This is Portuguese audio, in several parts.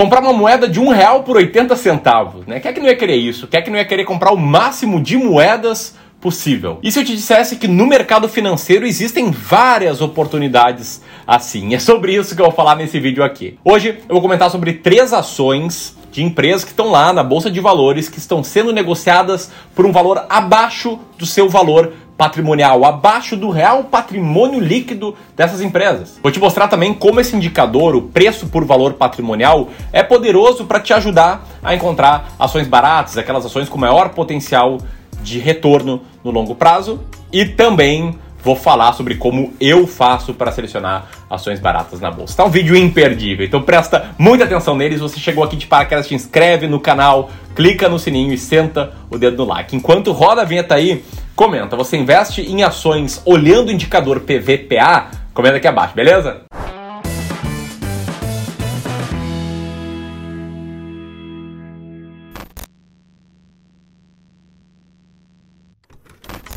comprar uma moeda de um real por 80 centavos, né? Quem é que não ia querer isso? Quem é que não ia querer comprar o máximo de moedas possível. E se eu te dissesse que no mercado financeiro existem várias oportunidades assim? É sobre isso que eu vou falar nesse vídeo aqui. Hoje eu vou comentar sobre três ações de empresas que estão lá na bolsa de valores que estão sendo negociadas por um valor abaixo do seu valor patrimonial, abaixo do real patrimônio líquido dessas empresas. Vou te mostrar também como esse indicador, o preço por valor patrimonial, é poderoso para te ajudar a encontrar ações baratas, aquelas ações com maior potencial de retorno no longo prazo e também vou falar sobre como eu faço para selecionar ações baratas na bolsa. Tá um vídeo imperdível, então presta muita atenção neles. Se você chegou aqui de paraquedas, te inscreve no canal, clica no sininho e senta o dedo no like. Enquanto roda a vinheta aí, comenta. Você investe em ações olhando o indicador PVPA? Comenta aqui abaixo, beleza?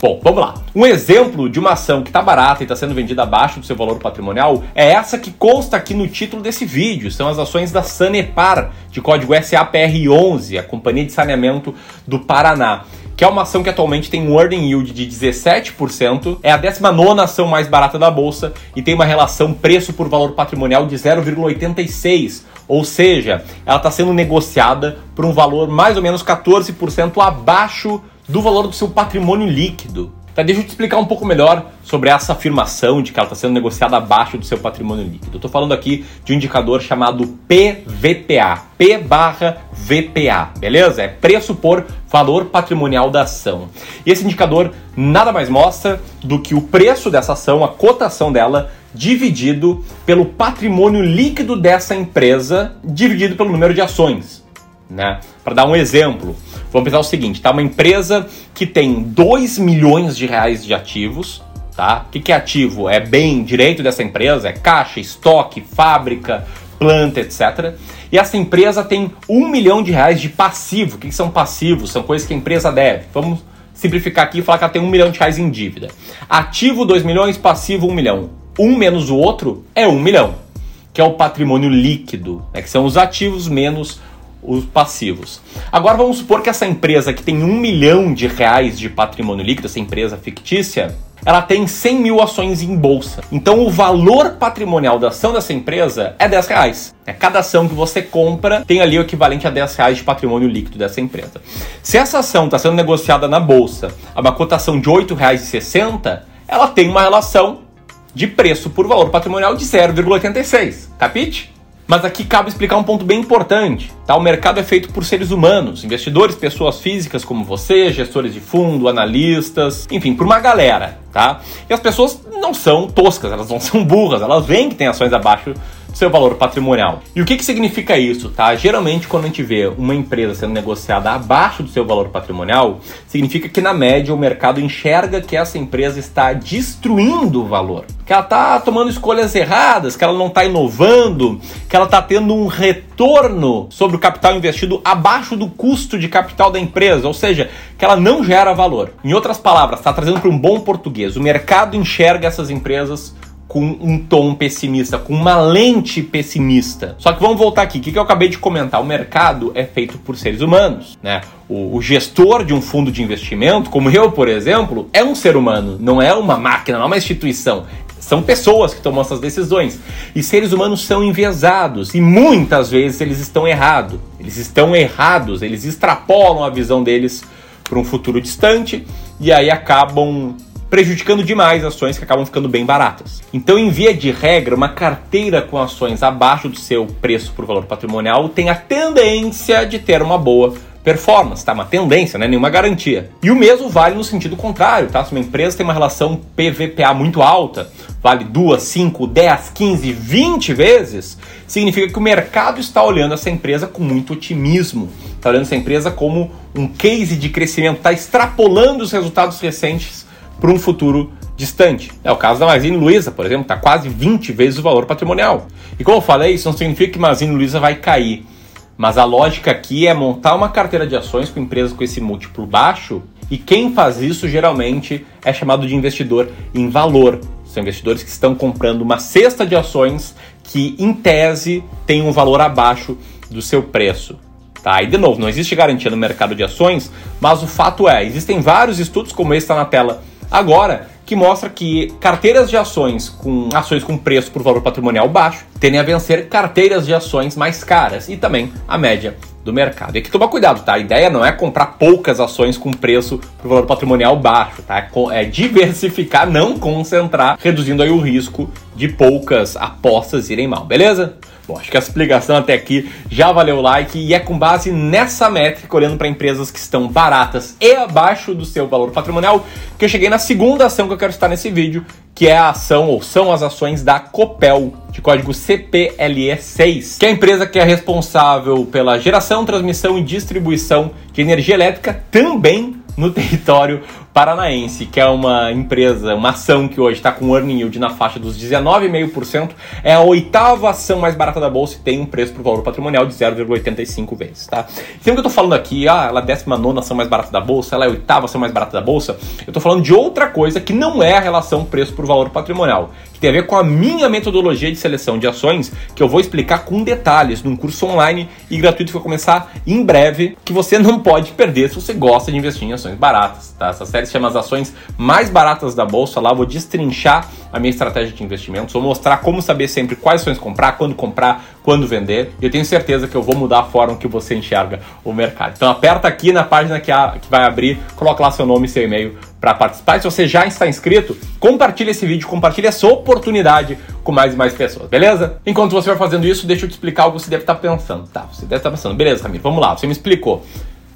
Bom, vamos lá. Um exemplo de uma ação que está barata e está sendo vendida abaixo do seu valor patrimonial é essa que consta aqui no título desse vídeo. São as ações da Sanepar, de código SAPR11, a Companhia de Saneamento do Paraná que é uma ação que atualmente tem um earning yield de 17%, é a 19 ação mais barata da bolsa e tem uma relação preço por valor patrimonial de 0,86, ou seja, ela está sendo negociada por um valor mais ou menos 14% abaixo do valor do seu patrimônio líquido. Tá, deixa eu te explicar um pouco melhor sobre essa afirmação de que ela está sendo negociada abaixo do seu patrimônio líquido. Eu estou falando aqui de um indicador chamado PVPA, P barra VPA, beleza? É preço por valor patrimonial da ação. E esse indicador nada mais mostra do que o preço dessa ação, a cotação dela, dividido pelo patrimônio líquido dessa empresa, dividido pelo número de ações. Né? Para dar um exemplo, Vamos pensar o seguinte, tá? Uma empresa que tem 2 milhões de reais de ativos, tá? O que, que é ativo? É bem direito dessa empresa, é caixa, estoque, fábrica, planta, etc. E essa empresa tem 1 milhão de reais de passivo. O que, que são passivos? São coisas que a empresa deve. Vamos simplificar aqui e falar que ela tem 1 milhão de reais em dívida. Ativo 2 milhões, passivo 1 milhão. Um menos o outro é 1 milhão, que é o patrimônio líquido, né? que são os ativos menos os passivos. Agora vamos supor que essa empresa que tem um milhão de reais de patrimônio líquido, essa empresa fictícia, ela tem 100 mil ações em bolsa. Então o valor patrimonial da ação dessa empresa é 10 reais. É, cada ação que você compra tem ali o equivalente a 10 reais de patrimônio líquido dessa empresa. Se essa ação está sendo negociada na bolsa a uma cotação de R$ 8,60, ela tem uma relação de preço por valor patrimonial de 0,86. Capite? Mas aqui cabe explicar um ponto bem importante. Tá? O mercado é feito por seres humanos, investidores, pessoas físicas como você, gestores de fundo, analistas, enfim, por uma galera. Tá? E as pessoas não são toscas, elas não são burras, elas veem que tem ações abaixo seu valor patrimonial. E o que, que significa isso, tá? Geralmente, quando a gente vê uma empresa sendo negociada abaixo do seu valor patrimonial, significa que na média o mercado enxerga que essa empresa está destruindo o valor, que ela está tomando escolhas erradas, que ela não está inovando, que ela está tendo um retorno sobre o capital investido abaixo do custo de capital da empresa, ou seja, que ela não gera valor. Em outras palavras, está trazendo para um bom português, o mercado enxerga essas empresas com um tom pessimista, com uma lente pessimista. Só que vamos voltar aqui, o que, eu acabei de comentar? O mercado é feito por seres humanos, né? O, o, gestor de um fundo de investimento, como eu, por exemplo, é um ser humano, não é uma máquina, não é uma instituição. São pessoas que tomam essas decisões. E seres humanos são enviesados. E muitas vezes eles estão errados. Eles estão errados, eles extrapolam a visão deles para um futuro distante e aí acabam prejudicando demais ações que acabam ficando bem baratas. Então, em via de regra, uma carteira com ações abaixo do seu preço por valor patrimonial tem a tendência de ter uma boa performance, tá? Uma tendência, né? Nenhuma garantia. E o mesmo vale no sentido contrário, tá? Se uma empresa tem uma relação PVPA muito alta, vale 2, 5, 10, 15, 20 vezes, significa que o mercado está olhando essa empresa com muito otimismo. Está olhando essa empresa como um case de crescimento, está extrapolando os resultados recentes para um futuro distante. É o caso da Magazine Luiza, por exemplo, está quase 20 vezes o valor patrimonial. E como eu falei, isso não significa que Magazine Luiza vai cair. Mas a lógica aqui é montar uma carteira de ações com empresas com esse múltiplo baixo, e quem faz isso geralmente é chamado de investidor em valor. São investidores que estão comprando uma cesta de ações que, em tese, tem um valor abaixo do seu preço. Tá? E de novo, não existe garantia no mercado de ações, mas o fato é, existem vários estudos, como esse está na tela agora, que mostra que carteiras de ações com ações com preço por valor patrimonial baixo tendem a vencer carteiras de ações mais caras e também a média do mercado. E aqui toma cuidado, tá? A ideia não é comprar poucas ações com preço por valor patrimonial baixo, tá? É diversificar, não concentrar, reduzindo aí o risco de poucas apostas irem mal, beleza? Bom, acho que a explicação até aqui já valeu o like e é com base nessa métrica, olhando para empresas que estão baratas e abaixo do seu valor patrimonial, que eu cheguei na segunda ação que eu quero citar nesse vídeo, que é a ação ou são as ações da Copel, de código CPLE6, que é a empresa que é responsável pela geração, transmissão e distribuição de energia elétrica também no território paranaense, que é uma empresa, uma ação que hoje está com earning yield na faixa dos 19,5%, é a oitava ação mais barata da bolsa e tem um preço por valor patrimonial de 0,85 vezes, tá? Sempre que eu estou falando aqui, ah, ela é a 19 ação mais barata da bolsa, ela é a oitava ação mais barata da bolsa, eu estou falando de outra coisa que não é a relação preço por valor patrimonial, que tem a ver com a minha metodologia de seleção de ações, que eu vou explicar com detalhes num curso online e gratuito que vai começar em breve, que você não pode perder se você gosta de investir em ações baratas, tá? Essa série se chama As Ações Mais Baratas da Bolsa. Lá vou destrinchar a minha estratégia de investimentos, vou mostrar como saber sempre quais ações comprar, quando comprar, quando vender. E eu tenho certeza que eu vou mudar a forma que você enxerga o mercado. Então aperta aqui na página que, a, que vai abrir, coloca lá seu nome e seu e-mail para participar. Se você já está inscrito, compartilhe esse vídeo, compartilhe essa oportunidade com mais e mais pessoas, beleza? Enquanto você vai fazendo isso, deixa eu te explicar o que você deve estar pensando. Tá, você deve estar pensando, beleza, Ramiro, vamos lá, você me explicou.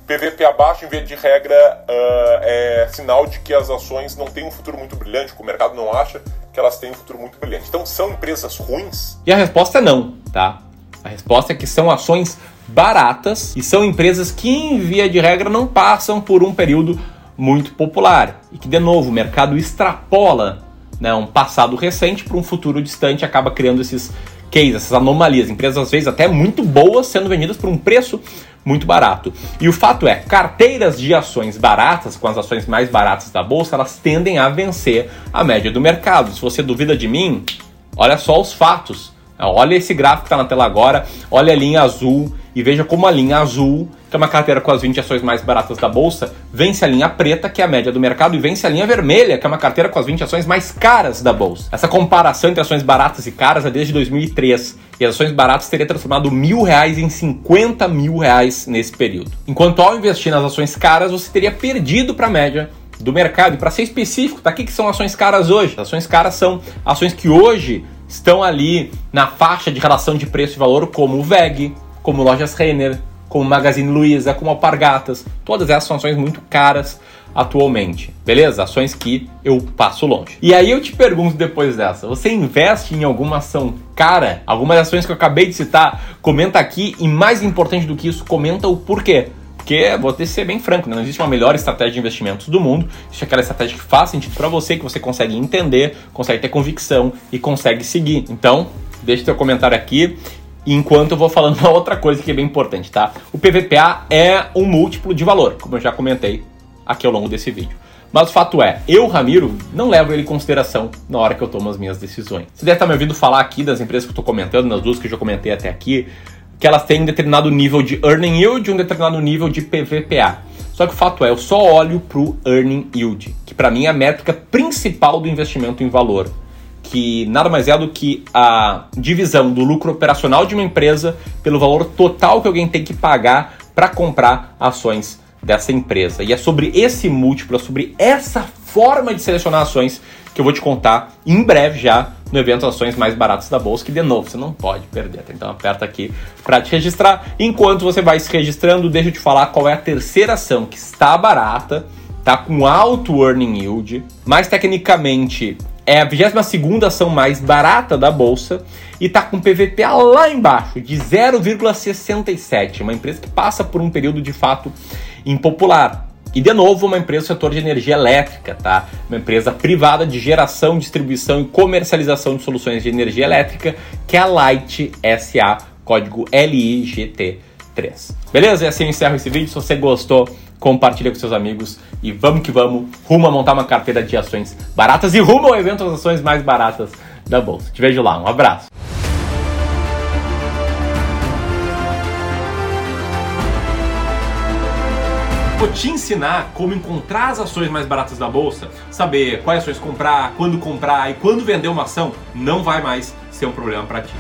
PVP abaixo, em via de regra, uh, é sinal de que as ações não têm um futuro muito brilhante, que o mercado não acha que elas têm um futuro muito brilhante. Então, são empresas ruins? E a resposta é não, tá? A resposta é que são ações baratas e são empresas que, em via de regra, não passam por um período muito popular. E que, de novo, o mercado extrapola né, um passado recente para um futuro distante acaba criando esses cases, essas anomalias. Empresas, às vezes, até muito boas sendo vendidas por um preço muito barato. E o fato é, carteiras de ações baratas, com as ações mais baratas da bolsa, elas tendem a vencer a média do mercado. Se você duvida de mim, olha só os fatos. Olha esse gráfico que está na tela agora, olha a linha azul e veja como a linha azul, que é uma carteira com as 20 ações mais baratas da bolsa, vence a linha preta, que é a média do mercado, e vence a linha vermelha, que é uma carteira com as 20 ações mais caras da bolsa. Essa comparação entre ações baratas e caras é desde 2003, e as ações baratas teria transformado mil reais em 50 mil reais nesse período. Enquanto ao investir nas ações caras, você teria perdido para a média do mercado. E para ser específico, tá? O que são ações caras hoje? Ações caras são ações que hoje estão ali na faixa de relação de preço e valor, como o VEG, como Lojas Renner, como Magazine Luiza, como Alpargatas. Todas essas são ações muito caras atualmente, beleza? Ações que eu passo longe. E aí eu te pergunto depois dessa, você investe em alguma ação cara? Algumas ações que eu acabei de citar, comenta aqui e mais importante do que isso, comenta o porquê. Porque, vou ter que ser bem franco, né? não existe uma melhor estratégia de investimentos do mundo. Existe aquela estratégia que faz sentido para você, que você consegue entender, consegue ter convicção e consegue seguir. Então, deixe seu comentário aqui enquanto eu vou falando uma outra coisa que é bem importante, tá? O PVPA é um múltiplo de valor, como eu já comentei aqui ao longo desse vídeo. Mas o fato é, eu, Ramiro, não levo ele em consideração na hora que eu tomo as minhas decisões. Você deve estar me ouvindo falar aqui das empresas que eu estou comentando, nas duas que eu já comentei até aqui, que elas têm um determinado nível de earning yield e um determinado nível de PVPA. Só que o fato é, eu só olho para o earning yield, que para mim é a métrica principal do investimento em valor, que nada mais é do que a divisão do lucro operacional de uma empresa pelo valor total que alguém tem que pagar para comprar ações dessa empresa. E é sobre esse múltiplo, é sobre essa forma de selecionar ações que eu vou te contar em breve já no evento Ações Mais Baratas da Bolsa, que de novo você não pode perder. Então aperta aqui para te registrar. Enquanto você vai se registrando, deixa eu te falar qual é a terceira ação que está barata, tá com alto earning yield, mas tecnicamente é a 22 ação mais barata da bolsa e tá com PVPA lá embaixo, de 0,67. Uma empresa que passa por um período de fato impopular. E de novo, uma empresa do setor de energia elétrica, tá? Uma empresa privada de geração, distribuição e comercialização de soluções de energia elétrica, que é a Light SA, código LIGT3. Beleza? E assim eu encerro esse vídeo. Se você gostou, compartilha com seus amigos e vamos que vamos, rumo a montar uma carteira de ações baratas e rumo ao evento das ações mais baratas da bolsa. Te vejo lá, um abraço. Vou te ensinar como encontrar as ações mais baratas da bolsa, saber quais ações comprar, quando comprar e quando vender uma ação, não vai mais ser um problema para ti.